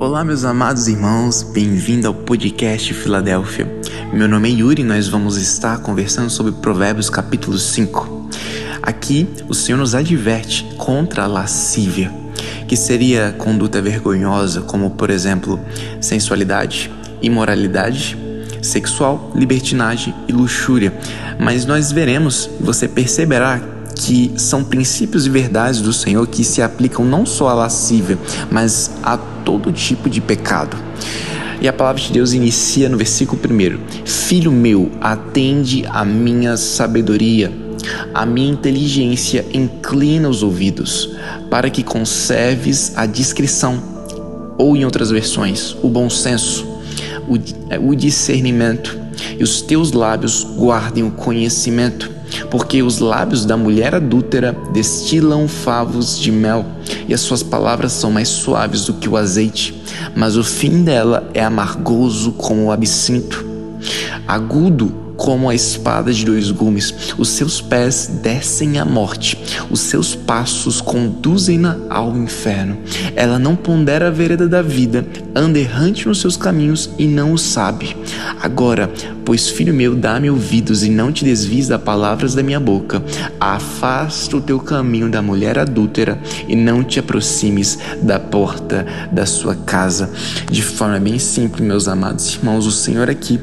Olá, meus amados irmãos, bem-vindo ao podcast Filadélfia. Meu nome é Yuri e nós vamos estar conversando sobre Provérbios capítulo 5. Aqui, o Senhor nos adverte contra a lascívia, que seria conduta vergonhosa, como, por exemplo, sensualidade, imoralidade, sexual, libertinagem e luxúria. Mas nós veremos, você perceberá que são princípios e verdades do Senhor que se aplicam não só à lascívia, mas a todo tipo de pecado. E a palavra de Deus inicia no versículo 1: Filho meu, atende a minha sabedoria, a minha inteligência inclina os ouvidos, para que conserves a discrição, ou em outras versões, o bom senso, o discernimento, e os teus lábios guardem o conhecimento porque os lábios da mulher adúltera destilam favos de mel, e as suas palavras são mais suaves do que o azeite, mas o fim dela é amargoso como o absinto. Agudo como a espada de dois gumes. Os seus pés descem à morte, os seus passos conduzem-na ao inferno. Ela não pondera a vereda da vida, anda errante nos seus caminhos e não o sabe. Agora, pois filho meu, dá-me ouvidos e não te desvies das palavras da minha boca. Afasta o teu caminho da mulher adúltera e não te aproximes da porta da sua casa. De forma bem simples, meus amados irmãos, o Senhor aqui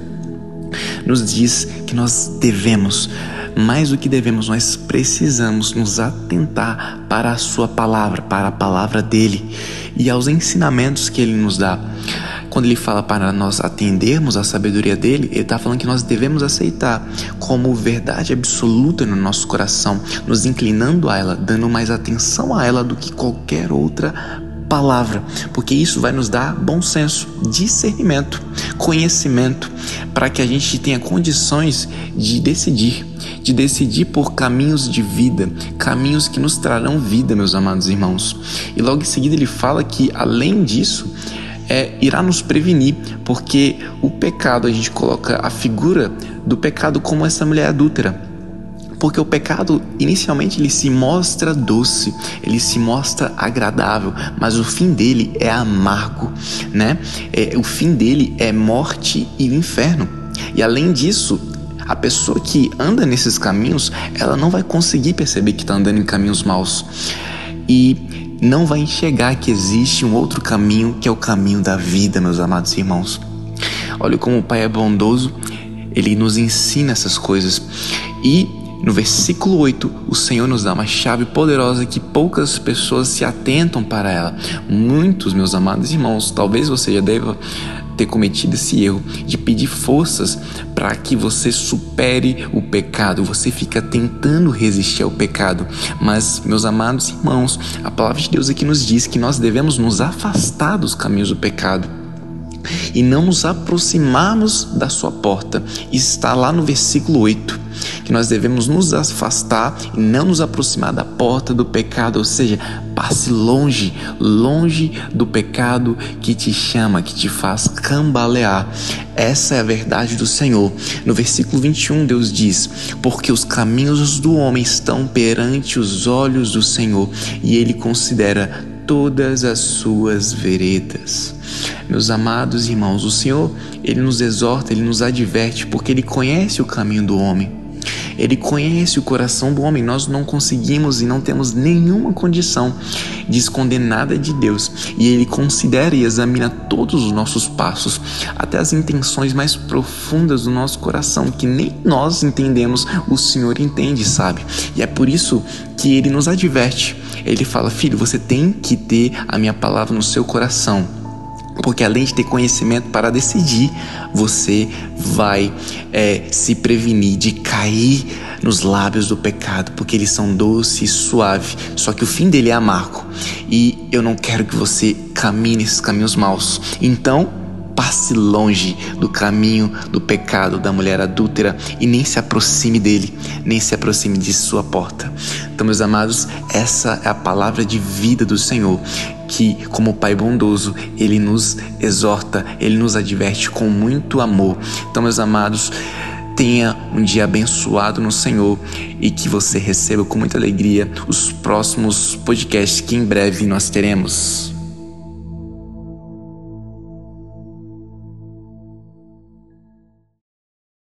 nos diz que nós devemos, mais do que devemos, nós precisamos nos atentar para a Sua palavra, para a palavra dele e aos ensinamentos que ele nos dá. Quando ele fala para nós atendermos à sabedoria dele, ele está falando que nós devemos aceitar como verdade absoluta no nosso coração, nos inclinando a ela, dando mais atenção a ela do que qualquer outra palavra, porque isso vai nos dar bom senso, discernimento, conhecimento, para que a gente tenha condições de decidir, de decidir por caminhos de vida, caminhos que nos trarão vida, meus amados irmãos. E logo em seguida ele fala que, além disso, é, irá nos prevenir, porque o pecado, a gente coloca a figura do pecado como essa mulher adúltera porque o pecado, inicialmente, ele se mostra doce, ele se mostra agradável, mas o fim dele é amargo, né? É, o fim dele é morte e inferno. E além disso, a pessoa que anda nesses caminhos, ela não vai conseguir perceber que está andando em caminhos maus. E não vai enxergar que existe um outro caminho que é o caminho da vida, meus amados irmãos. Olha como o Pai é bondoso, ele nos ensina essas coisas. E no versículo 8, o Senhor nos dá uma chave poderosa que poucas pessoas se atentam para ela. Muitos, meus amados irmãos, talvez você já deva ter cometido esse erro de pedir forças para que você supere o pecado. Você fica tentando resistir ao pecado. Mas, meus amados irmãos, a palavra de Deus aqui nos diz que nós devemos nos afastar dos caminhos do pecado e não nos aproximarmos da sua porta. Está lá no versículo 8 que nós devemos nos afastar e não nos aproximar da porta do pecado, ou seja, passe longe, longe do pecado que te chama, que te faz cambalear. Essa é a verdade do Senhor. No versículo 21, Deus diz: Porque os caminhos do homem estão perante os olhos do Senhor, e ele considera todas as suas veredas. Meus amados irmãos, o Senhor, ele nos exorta, ele nos adverte, porque ele conhece o caminho do homem. Ele conhece o coração do homem. Nós não conseguimos e não temos nenhuma condição de esconder nada de Deus. E Ele considera e examina todos os nossos passos, até as intenções mais profundas do nosso coração, que nem nós entendemos, o Senhor entende, sabe? E é por isso que Ele nos adverte. Ele fala: Filho, você tem que ter a minha palavra no seu coração porque além de ter conhecimento para decidir, você vai é, se prevenir de cair nos lábios do pecado, porque eles são doces e suaves, só que o fim dele é amargo. E eu não quero que você caminhe nesses caminhos maus. Então, passe longe do caminho do pecado da mulher adúltera e nem se aproxime dele, nem se aproxime de sua porta. Então, meus amados, essa é a palavra de vida do Senhor que, como Pai bondoso, Ele nos exorta, Ele nos adverte com muito amor. Então, meus amados, tenha um dia abençoado no Senhor e que você receba com muita alegria os próximos podcasts que em breve nós teremos.